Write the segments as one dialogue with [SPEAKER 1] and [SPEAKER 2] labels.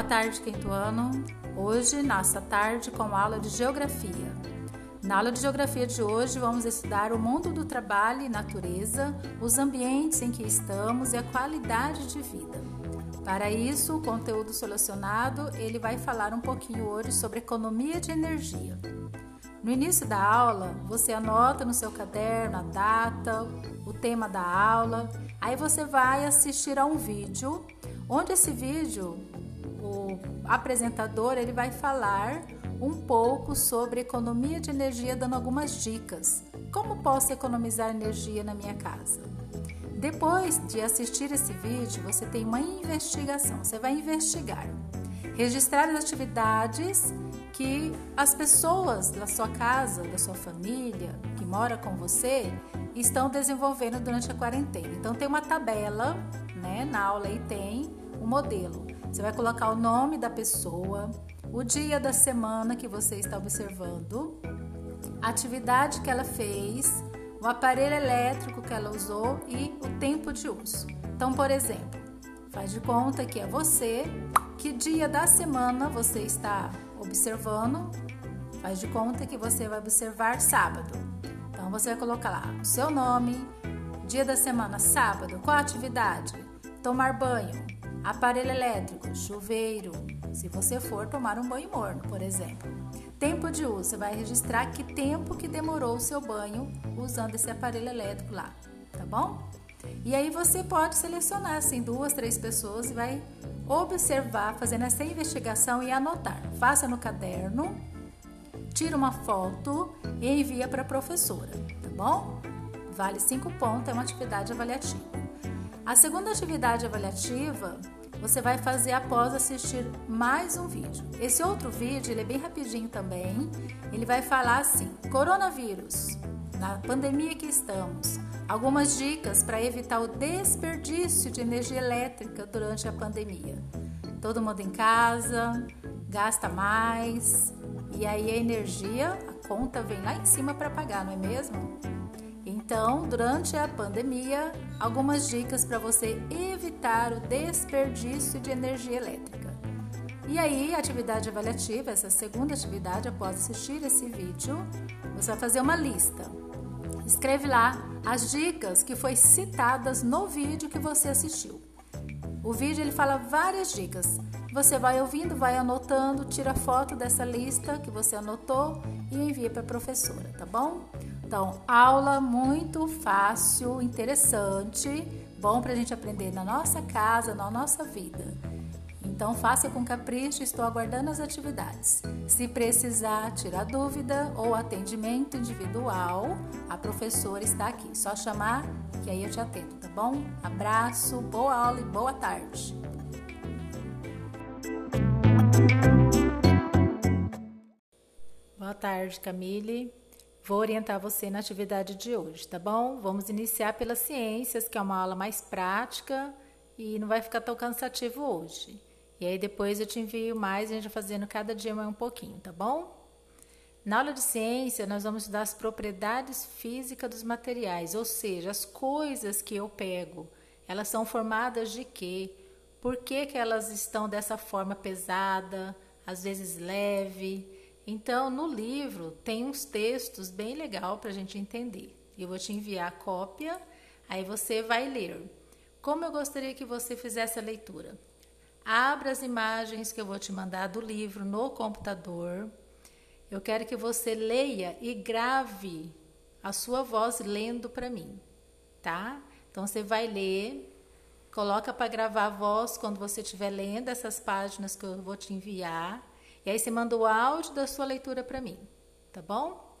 [SPEAKER 1] Boa tarde, quinto ano. Hoje, nossa tarde com aula de Geografia. Na aula de Geografia de hoje, vamos estudar o mundo do trabalho e natureza, os ambientes em que estamos e a qualidade de vida. Para isso, o conteúdo selecionado, ele vai falar um pouquinho hoje sobre economia de energia. No início da aula, você anota no seu caderno a data, o tema da aula, aí você vai assistir a um vídeo, onde esse vídeo o apresentador ele vai falar um pouco sobre economia de energia, dando algumas dicas. Como posso economizar energia na minha casa? Depois de assistir esse vídeo, você tem uma investigação. Você vai investigar, registrar as atividades que as pessoas da sua casa, da sua família, que mora com você, estão desenvolvendo durante a quarentena. Então tem uma tabela, né? Na aula aí tem modelo. Você vai colocar o nome da pessoa, o dia da semana que você está observando, a atividade que ela fez, o aparelho elétrico que ela usou e o tempo de uso. Então, por exemplo, faz de conta que é você, que dia da semana você está observando, faz de conta que você vai observar sábado. Então, você vai colocar lá o seu nome, dia da semana, sábado, qual a atividade? Tomar banho, Aparelho elétrico, chuveiro, se você for tomar um banho morno, por exemplo. Tempo de uso, você vai registrar que tempo que demorou o seu banho usando esse aparelho elétrico lá, tá bom? E aí você pode selecionar assim duas, três pessoas e vai observar, fazendo essa investigação e anotar. Faça no caderno, tira uma foto e envia para a professora, tá bom? Vale cinco pontos, é uma atividade avaliativa. A segunda atividade avaliativa você vai fazer após assistir mais um vídeo. Esse outro vídeo ele é bem rapidinho também. Ele vai falar assim: coronavírus, na pandemia que estamos, algumas dicas para evitar o desperdício de energia elétrica durante a pandemia. Todo mundo em casa, gasta mais e aí a energia, a conta vem lá em cima para pagar, não é mesmo? Então, durante a pandemia, algumas dicas para você evitar o desperdício de energia elétrica. E aí, atividade avaliativa, essa segunda atividade, após assistir esse vídeo, você vai fazer uma lista. Escreve lá as dicas que foi citadas no vídeo que você assistiu. O vídeo ele fala várias dicas. Você vai ouvindo, vai anotando, tira foto dessa lista que você anotou e envia para a professora, tá bom? Então, aula muito fácil, interessante, bom para a gente aprender na nossa casa, na nossa vida. Então, faça com capricho, estou aguardando as atividades. Se precisar tirar dúvida ou atendimento individual, a professora está aqui. Só chamar que aí eu te atendo, tá bom? Abraço, boa aula e boa tarde. Boa tarde, Camille. Vou orientar você na atividade de hoje, tá bom? Vamos iniciar pelas ciências, que é uma aula mais prática e não vai ficar tão cansativo hoje. E aí depois eu te envio mais, a gente vai fazendo cada dia mais um pouquinho, tá bom? Na aula de ciência, nós vamos estudar as propriedades físicas dos materiais, ou seja, as coisas que eu pego, elas são formadas de quê? Por que, que elas estão dessa forma pesada, às vezes leve? Então, no livro tem uns textos bem legal para a gente entender. Eu vou te enviar a cópia, aí você vai ler. Como eu gostaria que você fizesse a leitura? Abra as imagens que eu vou te mandar do livro no computador. Eu quero que você leia e grave a sua voz lendo para mim, tá? Então você vai ler, coloca para gravar a voz quando você estiver lendo essas páginas que eu vou te enviar e aí você manda o áudio da sua leitura para mim, tá bom?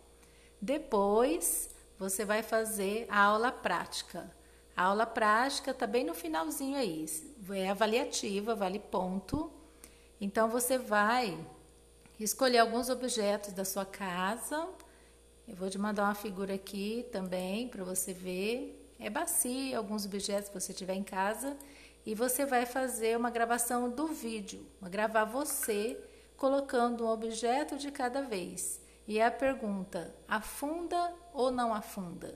[SPEAKER 1] Depois você vai fazer a aula prática. A aula prática tá bem no finalzinho aí. É avaliativa, vale ponto. Então você vai escolher alguns objetos da sua casa. Eu vou te mandar uma figura aqui também para você ver. É bacia, alguns objetos que você tiver em casa. E você vai fazer uma gravação do vídeo, gravar você colocando um objeto de cada vez. E a pergunta: afunda ou não afunda?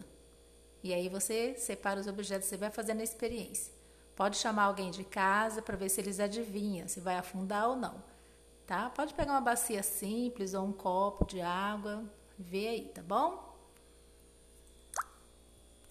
[SPEAKER 1] E aí você separa os objetos, você vai fazendo a experiência. Pode chamar alguém de casa para ver se eles adivinham se vai afundar ou não, tá? Pode pegar uma bacia simples ou um copo de água, vê aí, tá bom?